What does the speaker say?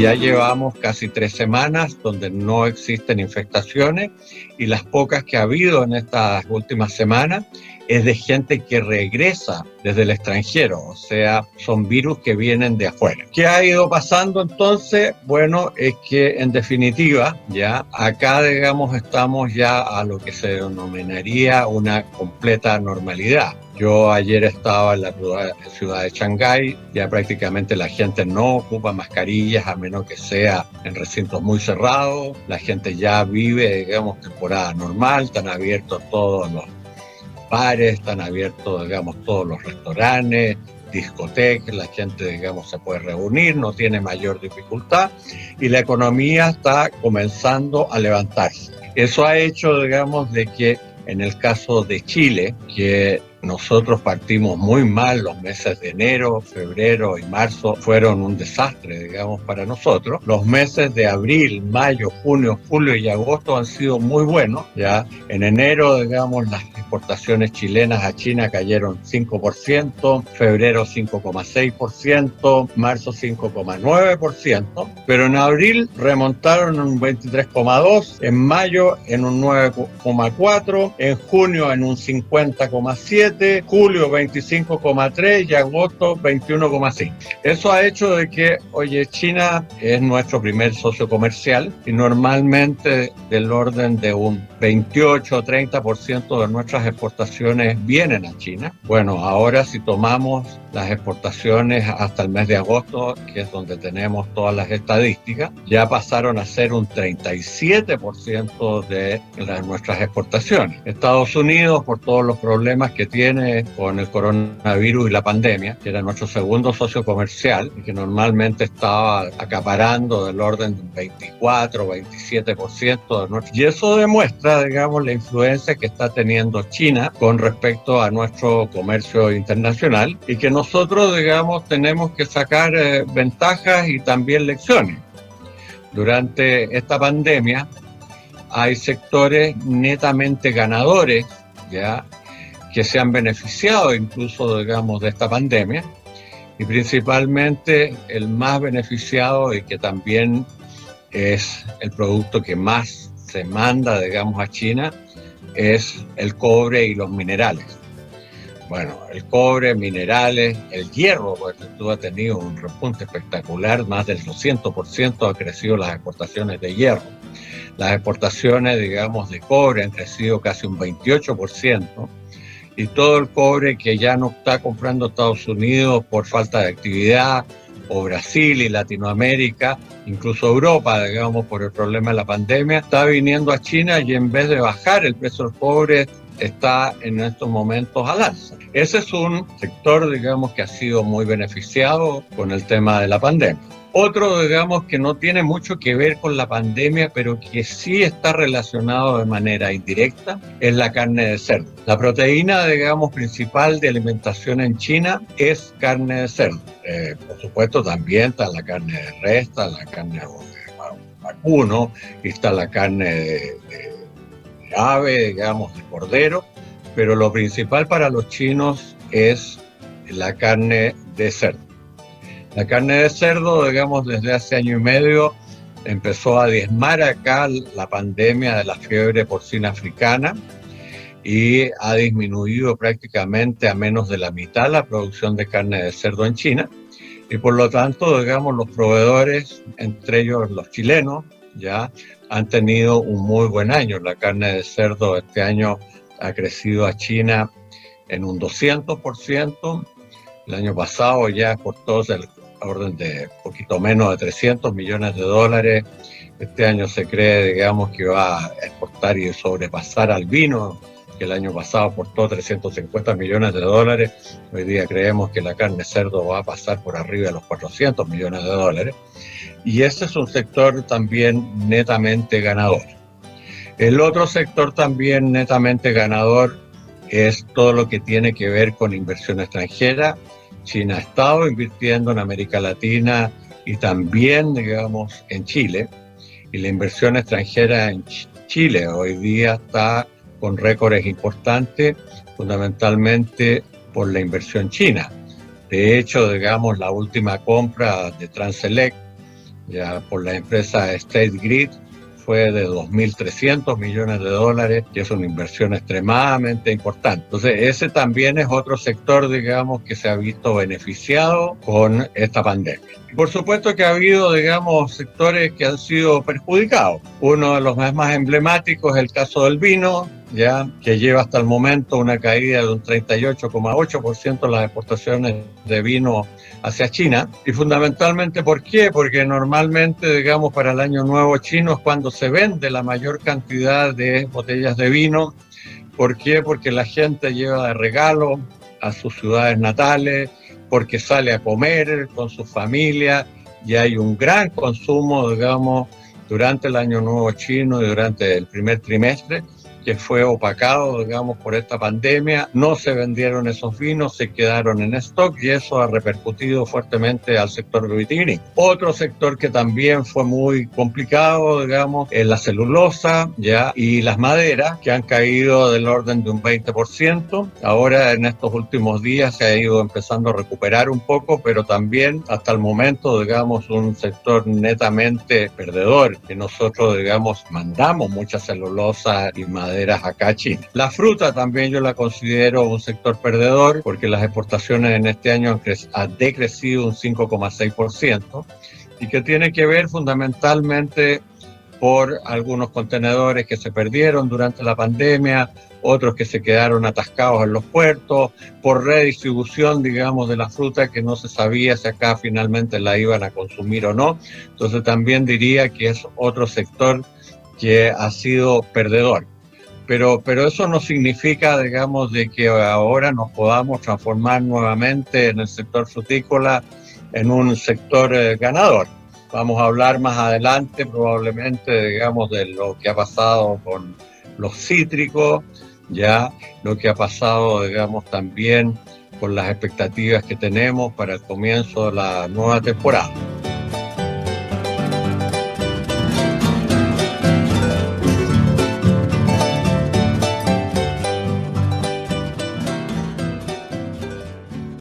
ya llevamos casi tres semanas donde no existen infestaciones y las pocas que ha habido en estas últimas semanas es de gente que regresa desde el extranjero, o sea, son virus que vienen de afuera. ¿Qué ha ido pasando entonces? Bueno, es que en definitiva, ya acá, digamos, estamos ya a lo que se denominaría una completa normalidad. Yo ayer estaba en la ciudad de Shanghái, ya prácticamente la gente no ocupa mascarillas a menos que sea en recintos muy cerrados, la gente ya vive, digamos, temporada normal, están abiertos todos los bares, están abiertos, digamos, todos los restaurantes, discotecas, la gente, digamos, se puede reunir, no tiene mayor dificultad y la economía está comenzando a levantarse. Eso ha hecho, digamos, de que en el caso de Chile, que nosotros partimos muy mal los meses de enero, febrero y marzo fueron un desastre, digamos, para nosotros. Los meses de abril, mayo, junio, julio y agosto han sido muy buenos. Ya en enero, digamos, las exportaciones chilenas a China cayeron 5%, febrero 5,6%, marzo 5,9%, pero en abril remontaron un 23,2%, en mayo en un 9,4%, en junio en un 50,7%, julio 25,3 y agosto 21,5. Eso ha hecho de que, oye, China es nuestro primer socio comercial y normalmente del orden de un 28 o 30% de nuestras exportaciones vienen a China. Bueno, ahora si tomamos las exportaciones hasta el mes de agosto, que es donde tenemos todas las estadísticas, ya pasaron a ser un 37% de nuestras exportaciones. Estados Unidos, por todos los problemas que tiene, con el coronavirus y la pandemia, que era nuestro segundo socio comercial y que normalmente estaba acaparando del orden del 24 o 27% de nuestro. Y eso demuestra, digamos, la influencia que está teniendo China con respecto a nuestro comercio internacional y que nosotros, digamos, tenemos que sacar eh, ventajas y también lecciones. Durante esta pandemia hay sectores netamente ganadores, ¿ya? que se han beneficiado incluso, digamos, de esta pandemia y principalmente el más beneficiado y que también es el producto que más se manda, digamos, a China, es el cobre y los minerales. Bueno, el cobre, minerales, el hierro, porque tú has tenido un repunte espectacular, más del 200% ha crecido las exportaciones de hierro. Las exportaciones, digamos, de cobre han crecido casi un 28% y todo el cobre que ya no está comprando Estados Unidos por falta de actividad, o Brasil y Latinoamérica, incluso Europa, digamos, por el problema de la pandemia, está viniendo a China y en vez de bajar el precio del cobre, está en estos momentos al alza. Ese es un sector, digamos, que ha sido muy beneficiado con el tema de la pandemia. Otro, digamos, que no tiene mucho que ver con la pandemia, pero que sí está relacionado de manera indirecta, es la carne de cerdo. La proteína, digamos, principal de alimentación en China es carne de cerdo. Eh, por supuesto, también está la carne de res, está la carne de vacuno, está la carne de, de ave, digamos, de cordero, pero lo principal para los chinos es la carne de cerdo. La carne de cerdo, digamos, desde hace año y medio empezó a diezmar acá la pandemia de la fiebre porcina africana y ha disminuido prácticamente a menos de la mitad la producción de carne de cerdo en China. Y por lo tanto, digamos, los proveedores, entre ellos los chilenos, ya han tenido un muy buen año. La carne de cerdo este año ha crecido a China en un 200%. El año pasado ya exportó el orden de poquito menos de 300 millones de dólares. Este año se cree, digamos, que va a exportar y sobrepasar al vino, que el año pasado aportó 350 millones de dólares. Hoy día creemos que la carne cerdo va a pasar por arriba de los 400 millones de dólares. Y ese es un sector también netamente ganador. El otro sector también netamente ganador es todo lo que tiene que ver con inversión extranjera China ha estado invirtiendo en América Latina y también, digamos, en Chile. Y la inversión extranjera en Chile hoy día está con récords importantes, fundamentalmente por la inversión china. De hecho, digamos, la última compra de Transelect ya por la empresa State Grid fue de 2.300 millones de dólares, que es una inversión extremadamente importante. Entonces, ese también es otro sector, digamos, que se ha visto beneficiado con esta pandemia. Por supuesto que ha habido, digamos, sectores que han sido perjudicados. Uno de los más, más emblemáticos es el caso del vino, ya que lleva hasta el momento una caída de un 38,8% en las exportaciones de vino hacia China. Y fundamentalmente, ¿por qué? Porque normalmente, digamos, para el año nuevo chino es cuando se vende la mayor cantidad de botellas de vino. ¿Por qué? Porque la gente lleva de regalo a sus ciudades natales, porque sale a comer con su familia y hay un gran consumo, digamos, durante el año nuevo chino y durante el primer trimestre que fue opacado, digamos, por esta pandemia. No se vendieron esos vinos, se quedaron en stock y eso ha repercutido fuertemente al sector vitivinícola. Otro sector que también fue muy complicado, digamos, es la celulosa, ya, y las maderas, que han caído del orden de un 20%. Ahora, en estos últimos días, se ha ido empezando a recuperar un poco, pero también hasta el momento, digamos, un sector netamente perdedor, que nosotros, digamos, mandamos mucha celulosa y madera acá China. La fruta también yo la considero un sector perdedor porque las exportaciones en este año han, decrecido un 5,6% y que tiene que ver fundamentalmente por algunos contenedores que se perdieron durante la pandemia, otros que se quedaron atascados en los puertos, por redistribución, digamos, de la fruta que no se sabía si acá finalmente la iban a consumir o no. Entonces también diría que es otro sector que ha sido perdedor pero, pero eso no significa, digamos, de que ahora nos podamos transformar nuevamente en el sector frutícola en un sector eh, ganador. Vamos a hablar más adelante probablemente, digamos, de lo que ha pasado con los cítricos, ya lo que ha pasado, digamos, también con las expectativas que tenemos para el comienzo de la nueva temporada.